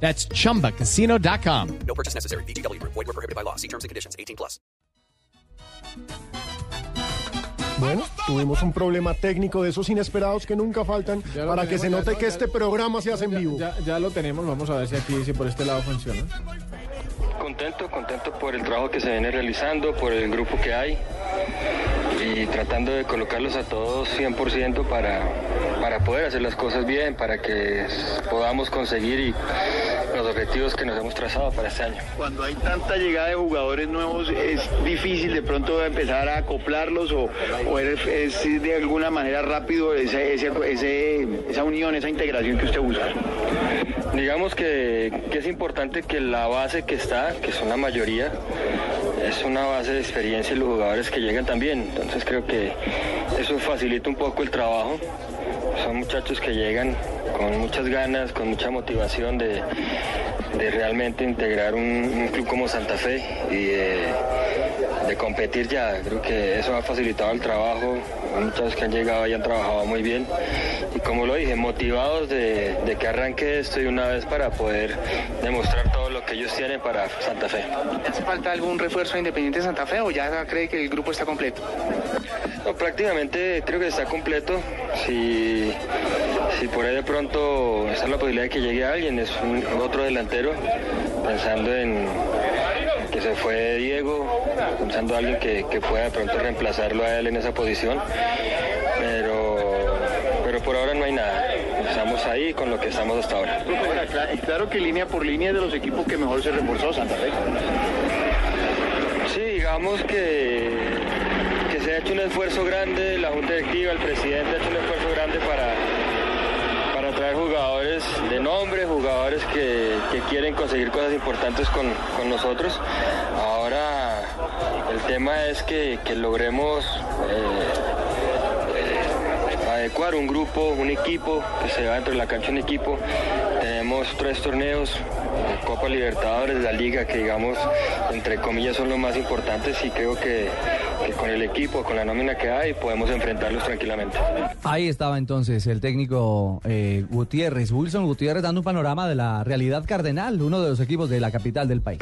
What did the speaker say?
That's chumbacasino.com. No purchase necessary. BGW. Void were prohibited by law. See terms and conditions. 18 plus. Bueno, tuvimos un problema técnico de esos inesperados que nunca faltan Ya lo para que tenemos, se note que ya- este programa se hace en vivo. ya- ya lo tenemos, vamos a ver si aquí, si por este lado funciona. Contento, contento por el trabajo que se viene realizando, por el grupo que hay y tratando de colocarlos a todos 100% para, para poder hacer las cosas bien, para que podamos conseguir y objetivos que nos hemos trazado para este año. Cuando hay tanta llegada de jugadores nuevos es difícil de pronto empezar a acoplarlos o, o es, es de alguna manera rápido ese- ese- ese- esa unión, esa integración que usted busca. Digamos que, que es importante que la base que está, que son la mayoría, es una base de experiencia y los jugadores que llegan también. Entonces creo que eso facilita un poco el trabajo. Son muchachos que llegan con muchas ganas, con mucha motivación de, de realmente integrar un, club como Santa Fe de competir ya. Creo que eso ha facilitado el trabajo. Hay muchachos que han llegado y han trabajado muy bien. Y como lo dije, motivados de, de que arranque esto y una vez para poder demostrar todo lo que ellos tienen para Santa Fe. ¿Hace falta algún refuerzo a Independiente Santa Fe o ya cree que el grupo está completo? No, prácticamente creo que está completo. Si, si por ahí de pronto está la posibilidad de que llegue alguien, es un- otro delantero, pensando en que se fue Diego, pensando en alguien que, que pueda de pronto reemplazarlo a él en esa posición. Pero, pero por ahora no hay nada. Estamos ahí con lo que estamos hasta ahora. Ahora, cla- claro que línea por línea es de los equipos que mejor se reforzó Santa Fe. Sí, digamos que, que se ha hecho un esfuerzo grande, la Junta Directiva, el presidente ha hecho un esfuerzo grande para traer jugadores de nombre, jugadores que, que quieren conseguir cosas importantes con, con nosotros. Ahora el tema es que, que logremos eh, eh, adecuar un grupo, un equipo, que se va dentro de la cancha un equipo. Tenemos tres torneos, Copa Libertadores, la Liga, que digamos, entre comillas, son los más importantes y creo que, que con el equipo, con la nómina que hay, podemos enfrentarlos tranquilamente. Ahí estaba entonces el técnico eh, Gutiérrez, Wilson Gutiérrez, dando un panorama de la realidad cardenal, uno de los equipos de la capital del país.